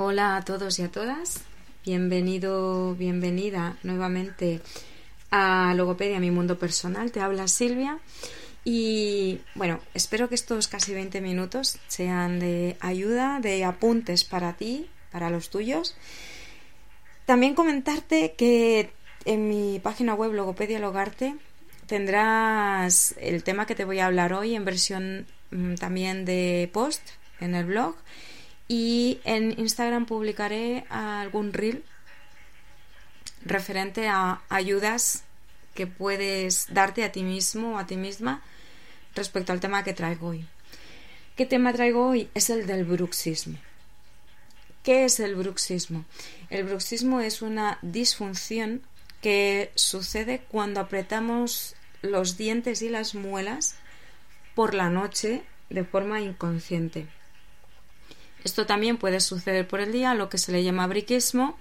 Hola a todos y a todas. Bienvenido, bienvenida nuevamente a Logopedia, mi mundo personal. Te habla Silvia. Y bueno, espero que estos casi 20 minutos sean de ayuda, de apuntes para ti, para los tuyos. También comentarte que en mi página web Logopedia Logarte tendrás el tema que te voy a hablar hoy en versión mm, también de post en el blog y en Instagram publicaré algún reel referente a ayudas que puedes darte a ti mismo o a ti misma respecto al tema que traigo hoy. ¿Qué tema traigo hoy? Es el del bruxismo. ¿Qué es el bruxismo? El bruxismo es una disfunción que sucede cuando apretamos los dientes y las muelas por la noche de forma inconsciente. Esto también puede suceder por el día, lo que se le llama briquismo,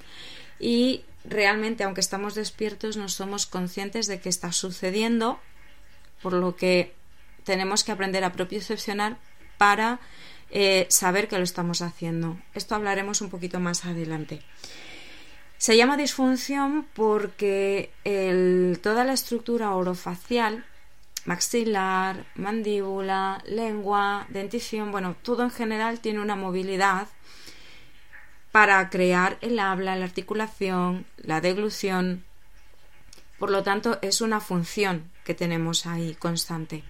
y realmente, aunque estamos despiertos, no somos conscientes de que está sucediendo, por lo que tenemos que aprender a propiocepcionar para eh, saber que lo estamos haciendo. Esto hablaremos un poquito más adelante. Se llama disfunción porque toda la estructura orofacial maxilar, mandíbula, lengua, dentición, bueno, todo en general tiene una movilidad para crear el habla, la articulación, la deglución. Por lo tanto, es una función que tenemos ahí constante.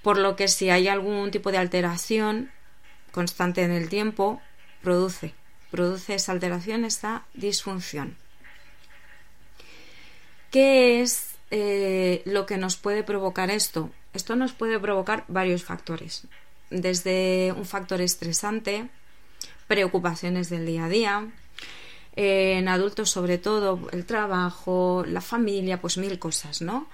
Por lo que si hay algún tipo de alteración constante en el tiempo, produce, produce esa alteración, esta disfunción. ¿Qué es eh, lo que nos puede provocar esto? Esto nos puede provocar varios factores, desde un factor estresante, preocupaciones del día a día, en adultos sobre todo el trabajo, la familia, pues mil cosas, ¿no?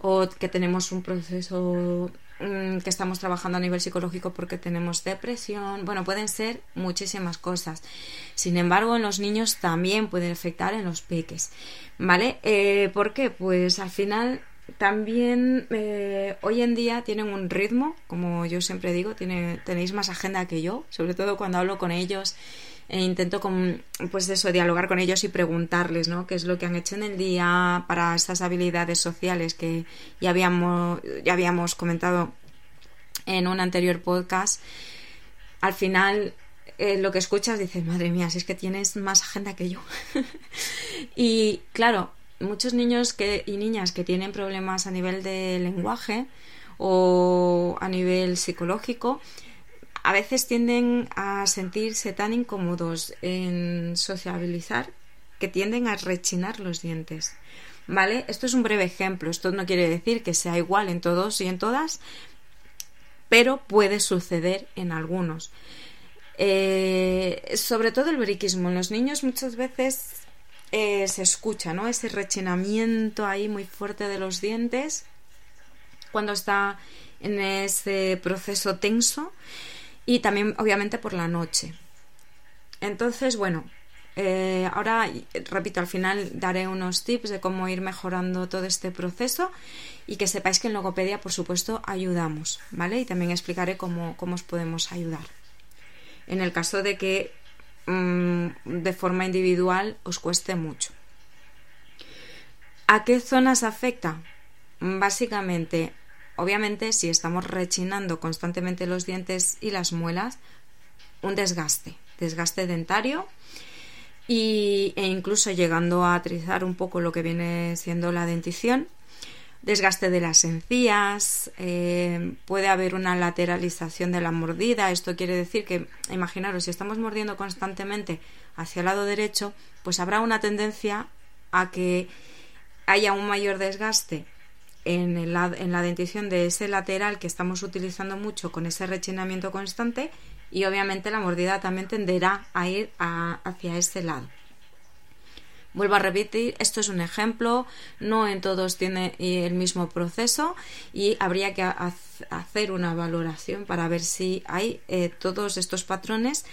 O que tenemos un proceso Mm, que estamos trabajando a nivel psicológico porque tenemos depresión, bueno, pueden ser muchísimas cosas. Sin embargo, en los niños también puede afectar en los peques, ¿vale? Eh, ¿Por qué? Pues al final también eh, hoy en día tienen un ritmo, como yo siempre digo, tiene, tenéis más agenda que yo, sobre todo cuando hablo con ellos e intento con, pues eso, dialogar con ellos y preguntarles, ¿no? Qué es lo que han hecho en el día para estas habilidades sociales que ya habíamos, ya habíamos comentado en un anterior podcast. Al final, eh, lo que escuchas dices, madre mía, si es que tienes más agenda que yo. y claro, muchos niños que, y niñas que tienen problemas a nivel de lenguaje o a nivel psicológico, a veces tienden a sentirse tan incómodos en sociabilizar que tienden a rechinar los dientes. ¿Vale? Esto es un breve ejemplo. Esto no quiere decir que sea igual en todos y en todas, pero puede suceder en algunos. Eh, sobre todo el briquismo. En los niños muchas veces eh, se escucha, ¿no? Ese rechinamiento ahí muy fuerte de los dientes cuando está en ese proceso tenso y también obviamente por la noche. Entonces, bueno, eh, ahora, repito, al final daré unos tips de cómo ir mejorando todo este proceso y que sepáis que en Logopedia, por supuesto, ayudamos, ¿vale? Y también explicaré cómo, cómo os podemos ayudar. En el caso de que mm, de forma individual os cueste mucho. ¿A qué zonas afecta? Básicamente Obviamente, si estamos rechinando constantemente los dientes y las muelas, un desgaste, desgaste dentario y, e incluso llegando a atrizar un poco lo que viene siendo la dentición, desgaste de las encías, eh, puede haber una lateralización de la mordida. Esto quiere decir que, imaginaros, si estamos mordiendo constantemente hacia el lado derecho, pues habrá una tendencia a que haya un mayor desgaste en, el, en la dentición de ese lateral que estamos utilizando mucho con ese rechinamiento constante y obviamente la mordida también tenderá a ir hacia ese lado. Vuelvo a repetir, esto es un ejemplo, no en todos tiene el mismo proceso y habría que hacer una valoración para ver si hay eh, todos estos patrones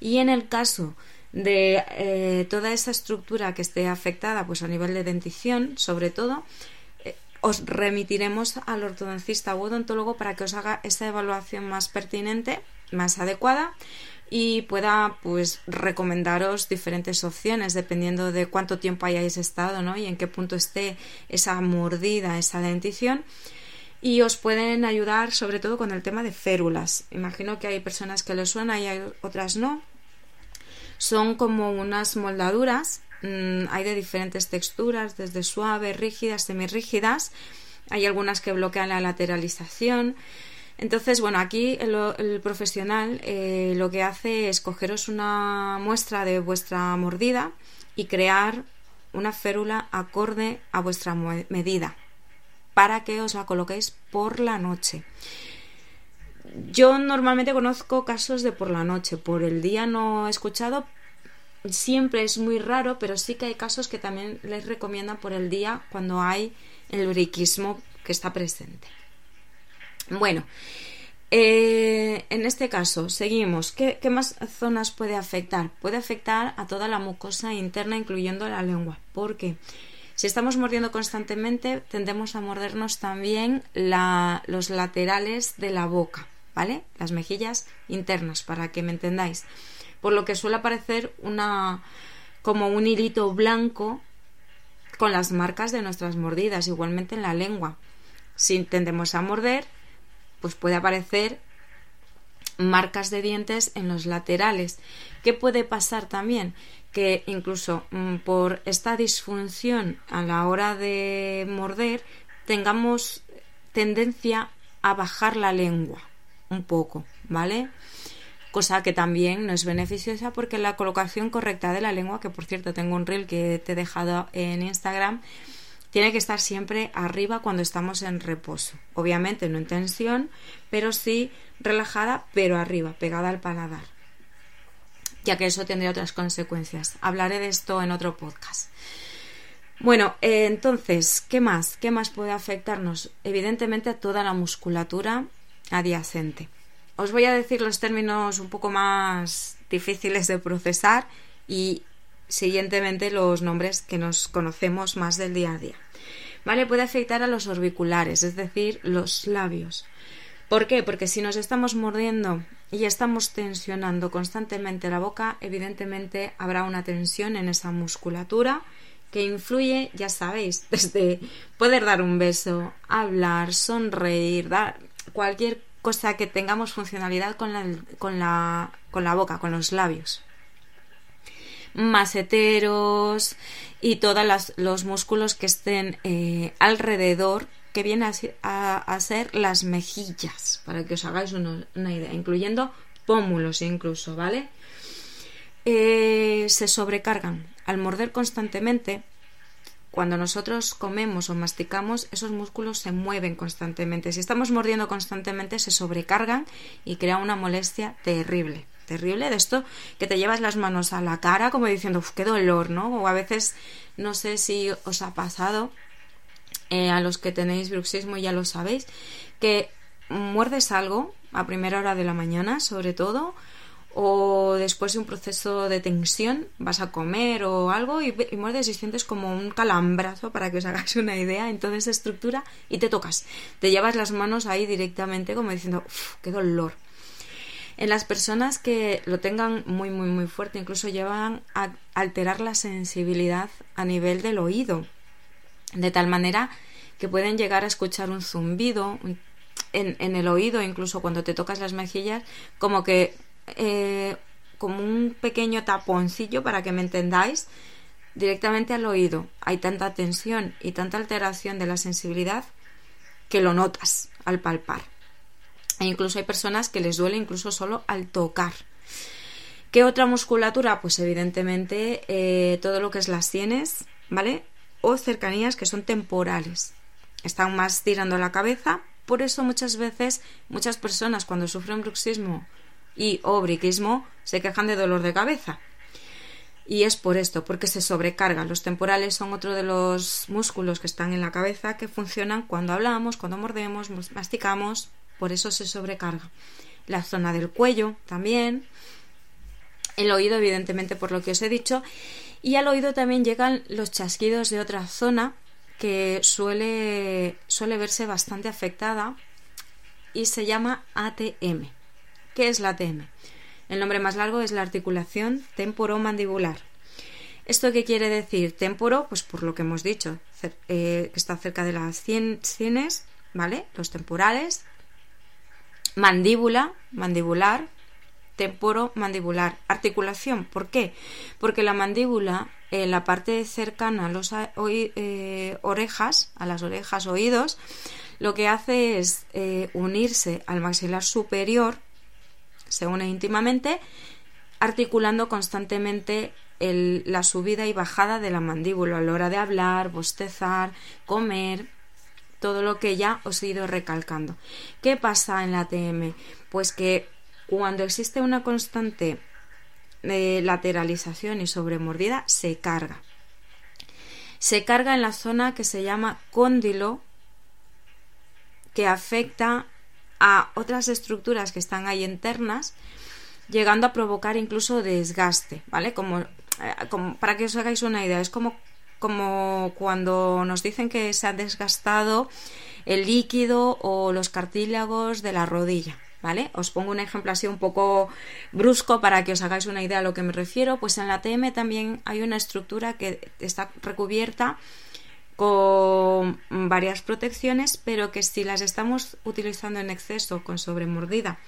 y en el caso de eh, toda esa estructura que esté afectada pues a nivel de dentición sobre todo os remitiremos al ortodoncista o odontólogo para que os haga esa evaluación más pertinente, más adecuada y pueda pues recomendaros diferentes opciones dependiendo de cuánto tiempo hayáis estado ¿no? y en qué punto esté esa mordida, esa dentición y os pueden ayudar sobre todo con el tema de férulas. Imagino que hay personas que les suena y hay otras no. Son como unas moldaduras, mm, hay de diferentes texturas, desde suaves, rígidas, semirrígidas. Hay algunas que bloquean la lateralización. Entonces, bueno, aquí el, profesional eh, lo que hace es cogeros una muestra de vuestra mordida y crear una férula acorde a vuestra medida para que os la coloquéis por la noche. Yo normalmente conozco casos de por la noche, por el día no he escuchado, siempre es muy raro, pero sí que hay casos que también les recomiendan por el día cuando hay el briquismo que está presente. Bueno, eh, en este caso, seguimos. ¿Qué, más zonas puede afectar? Puede afectar a toda la mucosa interna, incluyendo la lengua. ¿Por qué? Si estamos mordiendo constantemente, tendemos a mordernos también los laterales de la boca, ¿vale? Las mejillas internas, para que me entendáis. Por lo que suele aparecer una como un hilito blanco con las marcas de nuestras mordidas, igualmente en la lengua. Si tendemos a morder, pues puede aparecer marcas de dientes en los laterales. ¿Qué puede pasar también? que incluso mm, por esta disfunción a la hora de morder tengamos tendencia a bajar la lengua un poco, ¿vale? Cosa que también no es beneficiosa porque la colocación correcta de la lengua, que por cierto tengo un reel que te he dejado en Instagram, tiene que estar siempre arriba cuando estamos en reposo. Obviamente no en tensión, pero sí relajada, pero arriba, pegada al paladar ya que eso tendría otras consecuencias. Hablaré de esto en otro podcast. Bueno, eh, entonces, ¿qué más? ¿Qué más puede afectarnos? Evidentemente a toda la musculatura adyacente. Os voy a decir los términos un poco más difíciles de procesar y siguientemente los nombres que nos conocemos más del día a día. ¿Vale? Puede afectar a los orbiculares, es decir, los labios. ¿Por qué? Porque si nos estamos mordiendo y estamos tensionando constantemente la boca, evidentemente habrá una tensión en esa musculatura que influye, ya sabéis, desde poder dar un beso, hablar, sonreír, dar cualquier cosa que tengamos funcionalidad con la, con la, con la boca, con los labios. Maseteros y todos los músculos que estén eh, alrededor que viene a, ser las mejillas, para que os hagáis una, idea, incluyendo pómulos incluso, ¿vale? Eh, se sobrecargan. Al morder constantemente, cuando nosotros comemos o masticamos, esos músculos se mueven constantemente. Si estamos mordiendo constantemente, se sobrecargan y crea una molestia terrible. Terrible de esto que te llevas las manos a la cara como diciendo, qué dolor, ¿no? O a veces, no sé si os ha pasado, eh, a los que tenéis bruxismo ya lo sabéis, que muerdes algo a primera hora de la mañana, sobre todo, o después de un proceso de tensión, vas a comer o algo y, muerdes y sientes como un calambrazo, para que os hagáis una idea, entonces estructura y te tocas. Te llevas las manos ahí directamente como diciendo, qué dolor. En las personas que lo tengan muy, muy, muy fuerte, incluso llevan a alterar la sensibilidad a nivel del oído de tal manera que pueden llegar a escuchar un zumbido en, el oído, incluso cuando te tocas las mejillas, como que eh, como un pequeño taponcillo para que me entendáis directamente al oído. Hay tanta tensión y tanta alteración de la sensibilidad que lo notas al palpar. E incluso hay personas que les duele incluso solo al tocar. ¿Qué otra musculatura? Pues evidentemente eh, todo lo que es las sienes, ¿vale? o cercanías que son temporales. Están más tirando la cabeza, por eso muchas veces muchas personas cuando sufren bruxismo y o briquismo se quejan de dolor de cabeza. Y es por esto, porque se sobrecargan. Los temporales son otro de los músculos que están en la cabeza que funcionan cuando hablamos, cuando mordemos, masticamos, por eso se sobrecarga. La zona del cuello también, el oído evidentemente por lo que os he dicho y al oído también llegan los chasquidos de otra zona que suele, suele verse bastante afectada y se llama ATM. ¿Qué es la ATM? El nombre más largo es la articulación temporomandibular. ¿Esto qué quiere decir? Temporo, pues por lo que hemos dicho, eh, que está cerca de las sienes, ¿vale? Los temporales. Mandíbula, mandibular, temporo mandibular. Articulación, ¿por qué? Porque la mandíbula, en la parte cercana a las eh, orejas, a las orejas, oídos, lo que hace es eh, unirse al maxilar superior, se une íntimamente, articulando constantemente la subida y bajada de la mandíbula a la hora de hablar, bostezar, comer, todo lo que ya os he ido recalcando. ¿Qué pasa en la ATM? Pues que cuando existe una constante de lateralización y sobremordida, se carga. Se carga en la zona que se llama cóndilo, que afecta a otras estructuras que están ahí internas, llegando a provocar incluso desgaste, ¿vale? Como eh, para que os hagáis una idea, es como, como cuando nos dicen que se ha desgastado el líquido o los cartílagos de la rodilla. ¿Vale? Os pongo un ejemplo así un poco brusco para que os hagáis una idea a lo que me refiero. Pues en la TM también hay una estructura que está recubierta con varias protecciones, pero que si las estamos utilizando en exceso con sobremordida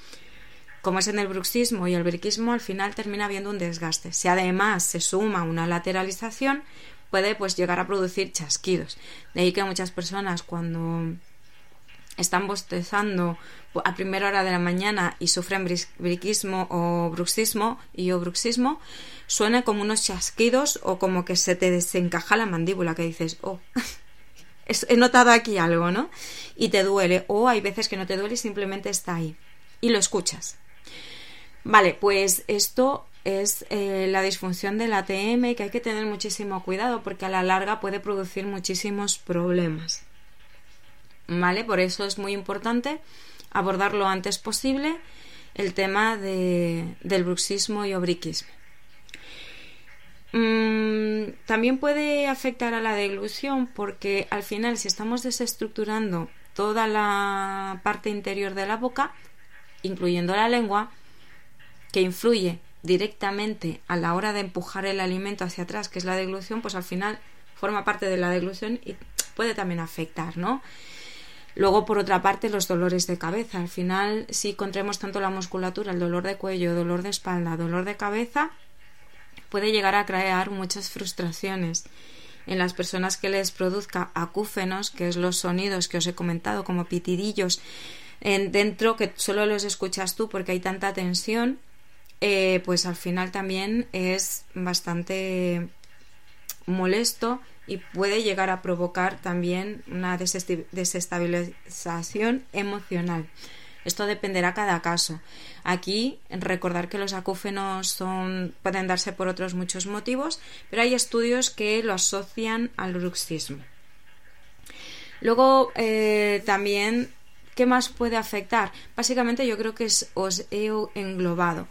como es en el bruxismo y el briquismo, al final termina habiendo un desgaste. Si además se suma una lateralización, puede pues llegar a producir chasquidos. De ahí que muchas personas cuando están bostezando a primera hora de la mañana y sufren briquismo o bruxismo y o bruxismo, suena como unos chasquidos o como que se te desencaja la mandíbula, que dices, oh, he notado aquí algo, ¿no? Y te duele, o hay veces que no te duele y simplemente está ahí. Y lo escuchas. Vale, pues esto es eh, la disfunción del ATM que hay que tener muchísimo cuidado porque a la larga puede producir muchísimos problemas. ¿Vale? Por eso es muy importante abordar lo antes posible el tema del bruxismo y obriquismo. Mm, también puede afectar a la deglución porque al final si estamos desestructurando toda la parte interior de la boca, incluyendo la lengua, que influye directamente a la hora de empujar el alimento hacia atrás, que es la deglución, pues al final forma parte de la deglución y puede también afectar, ¿no? Luego, por otra parte, los dolores de cabeza. Al final, si contraemos tanto la musculatura, el dolor de cuello, dolor de espalda, dolor de cabeza, puede llegar a crear muchas frustraciones en las personas que les produzca acúfenos, que es los sonidos que os he comentado, como pitidillos en dentro, que solo los escuchas tú porque hay tanta tensión eh, pues al final también es bastante molesto y puede llegar a provocar también una desestabilización emocional. Esto dependerá cada caso. Aquí recordar que los acúfenos son, pueden darse por otros muchos motivos, pero hay estudios que lo asocian al bruxismo. Luego eh, también, ¿qué más puede afectar? Básicamente yo creo que os he englobado.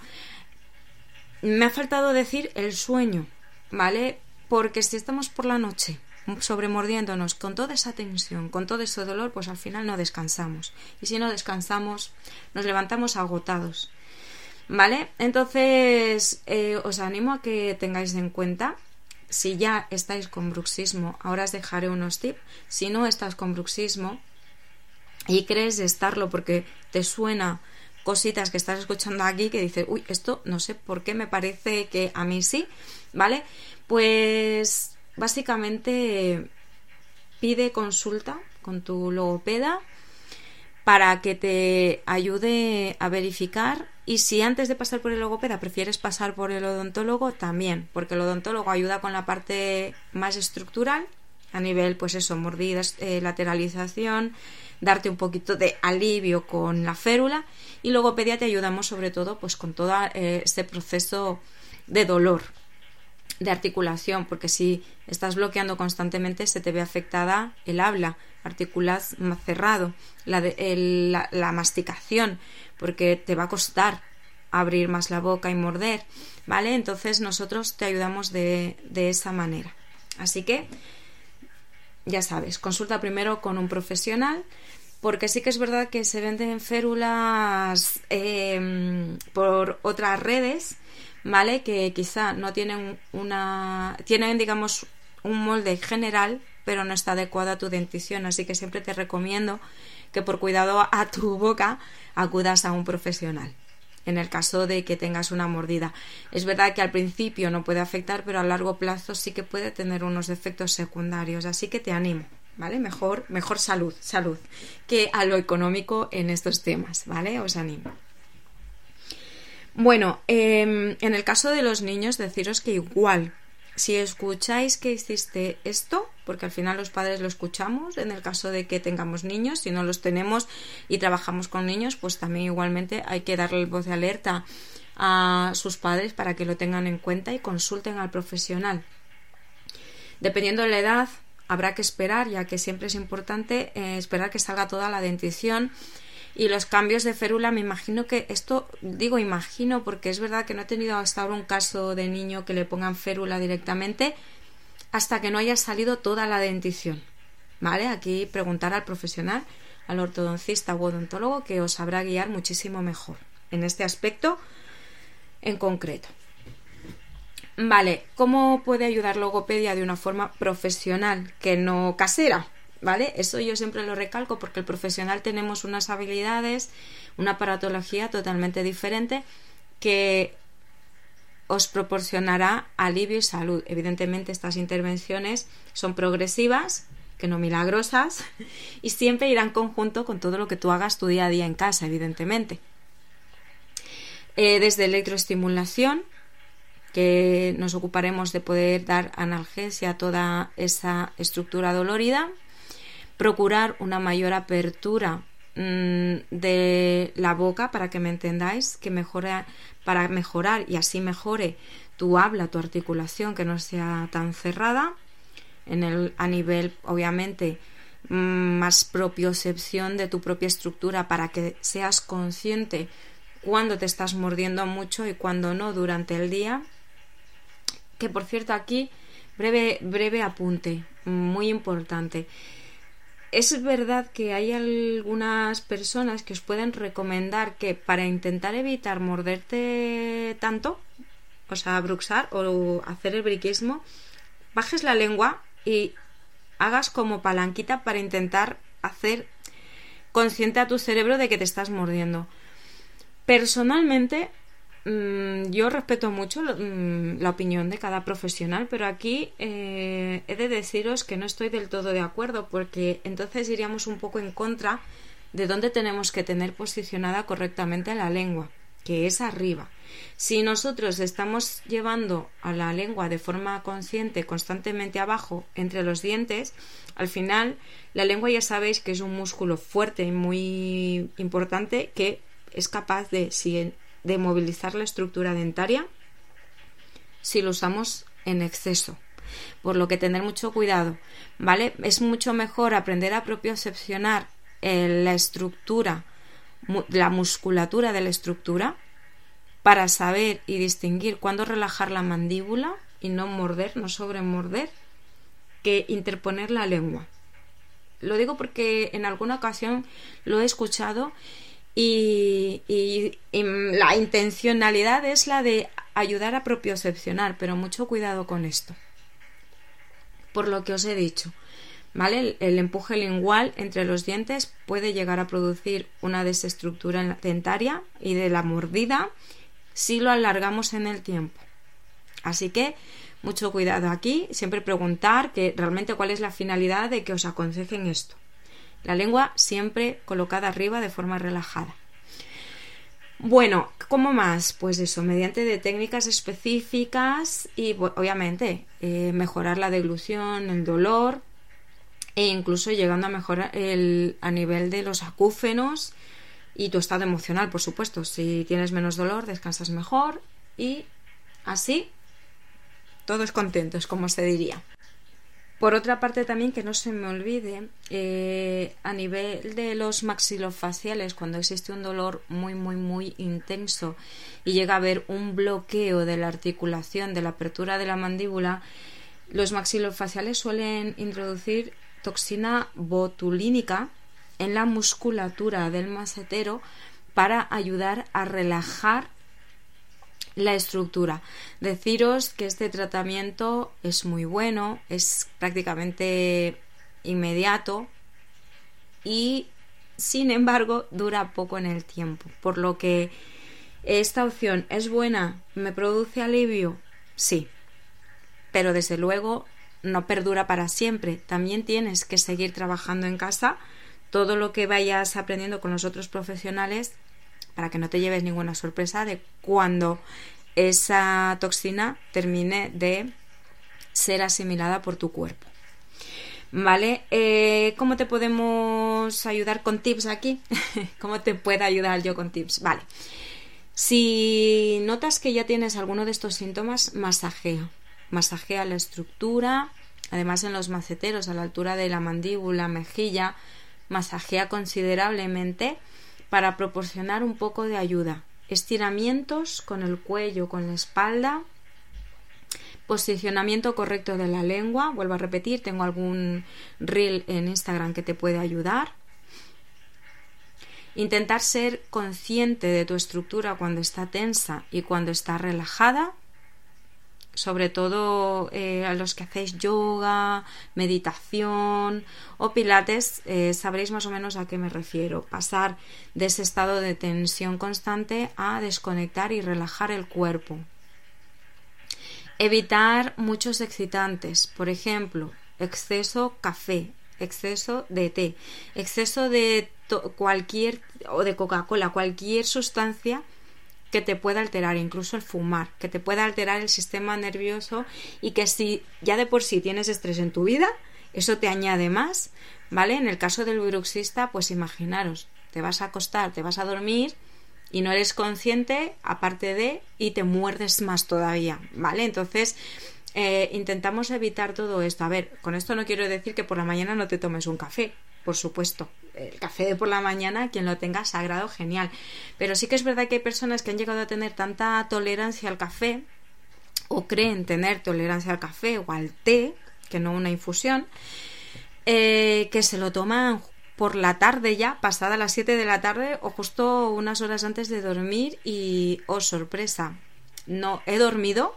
Me ha faltado decir el sueño, ¿vale? Porque si estamos por la noche sobremordiéndonos con toda esa tensión, con todo ese dolor, pues al final no descansamos. Y si no descansamos, nos levantamos agotados. ¿Vale? Entonces, eh, os animo a que tengáis en cuenta, si ya estáis con bruxismo, ahora os dejaré unos tips. Si no estás con bruxismo y crees estarlo porque te suena cositas que estás escuchando aquí que dices, uy, esto no sé por qué me parece que a mí sí, ¿vale? Pues básicamente pide consulta con tu logopeda para que te ayude a verificar. Y si antes de pasar por el logopeda prefieres pasar por el odontólogo también, porque el odontólogo ayuda con la parte más estructural a nivel pues eso, mordidas, eh, lateralización, darte un poquito de alivio con la férula. Y luego pedia te ayudamos sobre todo pues con todo eh, este proceso de dolor de articulación porque si estás bloqueando constantemente se te ve afectada el habla articulas más cerrado la, la, masticación porque te va a costar abrir más la boca y morder vale entonces nosotros te ayudamos de, de esa manera. Así que ya sabes consulta primero con un profesional porque sí que es verdad que se venden férulas em, por otras redes, ¿vale? Que quizá no tienen una. tienen, digamos, un molde general, pero no está adecuado a tu dentición. Así que siempre te recomiendo que por cuidado a tu boca acudas a un profesional en el caso de que tengas una mordida. Es verdad que al principio no puede afectar, pero a largo plazo sí que puede tener unos efectos secundarios, así que te animo. ¿Vale? Mejor, mejor salud, salud, que a lo económico en estos temas, ¿vale? Os animo. Bueno, em, en el caso de los niños, deciros que igual si escucháis que hiciste esto, porque al final los padres lo escuchamos, en el caso de que tengamos niños, si no los tenemos y trabajamos con niños, pues también igualmente hay que darle voz de alerta a sus padres para que lo tengan en cuenta y consulten al profesional. Dependiendo de la edad, habrá que esperar, ya que siempre es importante eh, esperar que salga toda la dentición y los cambios de férula, me imagino que esto, digo imagino porque es verdad que no he tenido hasta ahora un caso de niño que le pongan férula directamente hasta que no haya salido toda la dentición. ¿Vale? Aquí preguntar al profesional, al ortodoncista o odontólogo que os sabrá guiar muchísimo mejor en este aspecto en concreto. Vale, ¿cómo puede ayudar logopedia de una forma profesional que no casera? ¿Vale? Eso yo siempre lo recalco porque el profesional tenemos unas habilidades, una aparatología totalmente diferente que os proporcionará alivio y salud. Evidentemente estas intervenciones son progresivas, que no milagrosas, y siempre irán conjunto con todo lo que tú hagas tu día a día en casa, evidentemente. Eh, desde electroestimulación, que nos ocuparemos de poder dar analgesia a toda esa estructura dolorida, procurar una mayor apertura mm, de la boca para que me entendáis, que mejore, para mejorar y así mejore tu habla, tu articulación, que no sea tan cerrada, en el, a nivel, obviamente, mm, más propiocepción de tu propia estructura para que seas consciente cuando te estás mordiendo mucho y cuando no durante el día. Que por cierto aquí, breve, breve apunte, muy importante es verdad que hay algunas personas que os pueden recomendar que para intentar evitar morderte tanto, o sea, bruxar o hacer el briquismo, bajes la lengua y hagas como palanquita para intentar hacer consciente a tu cerebro de que te estás mordiendo. Personalmente, yo respeto mucho mm, la opinión de cada profesional, pero aquí eh, he de deciros que no estoy del todo de acuerdo, porque entonces iríamos un poco en contra de dónde tenemos que tener posicionada correctamente la lengua, que es arriba. Si nosotros estamos llevando a la lengua de forma consciente constantemente abajo entre los dientes, al final la lengua ya sabéis que es un músculo fuerte y muy importante que es capaz de, si de movilizar la estructura dentaria si lo usamos en exceso. Por lo que tener mucho cuidado, ¿vale? Es mucho mejor aprender a propiocepcionar eh, la estructura, la musculatura de la estructura, para saber y distinguir cuándo relajar la mandíbula y no morder, no sobremorder, que interponer la lengua. Lo digo porque en alguna ocasión lo he escuchado y, la intencionalidad es la de ayudar a propiocepcionar, pero mucho cuidado con esto. Por lo que os he dicho, ¿vale? El, empuje lingual entre los dientes puede llegar a producir una desestructura dentaria y de la mordida si lo alargamos en el tiempo. Así que mucho cuidado aquí, siempre preguntar que realmente cuál es la finalidad de que os aconsejen esto. La lengua siempre colocada arriba de forma relajada. Bueno, ¿cómo más? Pues eso, mediante de técnicas específicas y obviamente eh, mejorar la deglución, el dolor e incluso llegando a mejorar el, a nivel de los acúfenos y tu estado emocional, por supuesto. Si tienes menos dolor, descansas mejor y así todos contentos, como se diría. Por otra parte también que no se me olvide, eh, a nivel de los maxilofaciales, cuando existe un dolor muy, muy, muy intenso y llega a haber un bloqueo de la articulación, de la apertura de la mandíbula, los maxilofaciales suelen introducir toxina botulínica en la musculatura del macetero para ayudar a relajar la estructura. Deciros que este tratamiento es muy bueno, es prácticamente inmediato y sin embargo dura poco en el tiempo, por lo que esta opción es buena, me produce alivio, sí, pero desde luego no perdura para siempre. También tienes que seguir trabajando en casa todo lo que vayas aprendiendo con los otros profesionales para que no te lleves ninguna sorpresa de cuando esa toxina termine de ser asimilada por tu cuerpo. ¿Vale? Eh, ¿Cómo te podemos ayudar con tips aquí? ¿Cómo te puedo ayudar yo con tips? Vale. Si notas que ya tienes alguno de estos síntomas, masajea. Masajea la estructura, además en los maceteros, a la altura de la mandíbula, mejilla, masajea considerablemente para proporcionar un poco de ayuda. Estiramientos con el cuello, con la espalda, posicionamiento correcto de la lengua. Vuelvo a repetir, tengo algún reel en Instagram que te puede ayudar. Intentar ser consciente de tu estructura cuando está tensa y cuando está relajada sobre todo eh, a los que hacéis yoga, meditación o pilates, eh, sabréis más o menos a qué me refiero. Pasar de ese estado de tensión constante a desconectar y relajar el cuerpo. Evitar muchos excitantes, por ejemplo, exceso café, exceso de té, exceso de cualquier o de Coca-Cola, cualquier sustancia que te pueda alterar, incluso el fumar, que te pueda alterar el sistema nervioso y que si ya de por sí tienes estrés en tu vida, eso te añade más, ¿vale? En el caso del bruxista, pues imaginaros, te vas a acostar, te vas a dormir y no eres consciente, aparte de, y te muerdes más todavía, ¿vale? Entonces, eh, intentamos evitar todo esto. A ver, con esto no quiero decir que por la mañana no te tomes un café, por supuesto. El café de por la mañana, quien lo tenga sagrado, genial. Pero sí que es verdad que hay personas que han llegado a tener tanta tolerancia al café, o creen tener tolerancia al café o al té, que no una infusión, eh, que se lo toman por la tarde ya, pasada las 7 de la tarde o justo unas horas antes de dormir y, oh sorpresa, no he dormido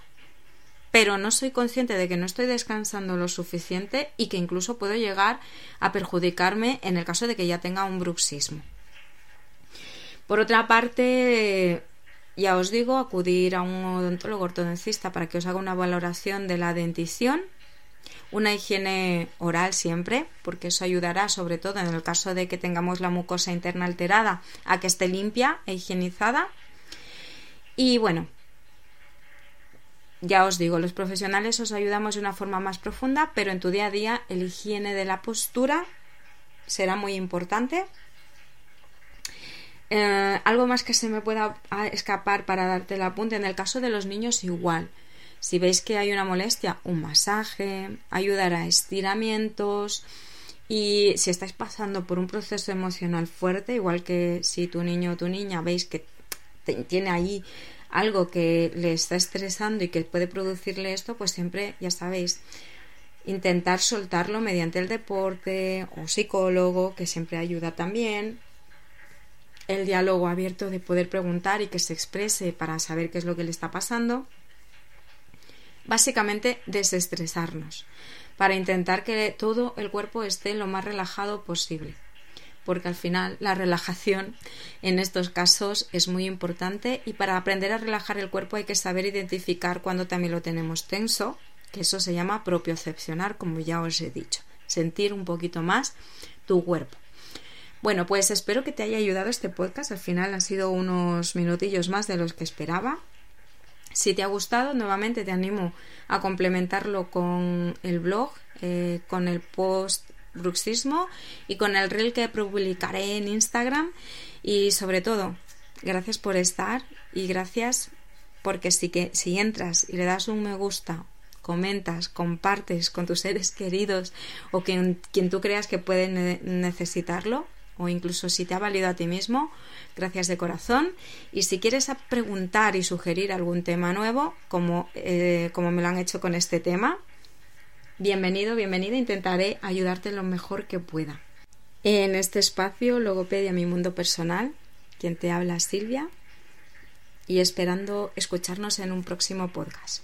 pero no soy consciente de que no estoy descansando lo suficiente y que incluso puedo llegar a perjudicarme en el caso de que ya tenga un bruxismo. Por otra parte, ya os digo, acudir a un odontólogo ortodoncista para que os haga una valoración de la dentición, una higiene oral siempre, porque eso ayudará sobre todo en el caso de que tengamos la mucosa interna alterada a que esté limpia e higienizada. Y bueno, ya os digo, los profesionales os ayudamos de una forma más profunda, pero en tu día a día el higiene de la postura será muy importante. Eh, algo más que se me pueda escapar para darte el apunte. En el caso de los niños, igual. Si veis que hay una molestia, un masaje, ayudar a estiramientos. Y si estáis pasando por un proceso emocional fuerte, igual que si tu niño o tu niña veis que tiene ahí algo que le está estresando y que puede producirle esto, pues siempre, ya sabéis, intentar soltarlo mediante el deporte o psicólogo, que siempre ayuda también. El diálogo abierto de poder preguntar y que se exprese para saber qué es lo que le está pasando. Básicamente desestresarnos para intentar que todo el cuerpo esté lo más relajado posible porque al final la relajación en estos casos es muy importante y para aprender a relajar el cuerpo hay que saber identificar cuando también lo tenemos tenso, que eso se llama propiocepcionar, como ya os he dicho, sentir un poquito más tu cuerpo. Bueno, pues espero que te haya ayudado este podcast. Al final han sido unos minutillos más de los que esperaba. Si te ha gustado, nuevamente te animo a complementarlo con el blog, eh, con el post bruxismo y con el reel que publicaré en Instagram y sobre todo gracias por estar y gracias porque si que si entras y le das un me gusta comentas, compartes con tus seres queridos o quien, quien tú creas que puede necesitarlo o incluso si te ha valido a ti mismo, gracias de corazón. Y si quieres preguntar y sugerir algún tema nuevo, como, eh, como me lo han hecho con este tema, Bienvenido, bienvenida. Intentaré ayudarte lo mejor que pueda. En este espacio, Logopedia Mi Mundo Personal, quien te habla Silvia, y esperando escucharnos en un próximo podcast.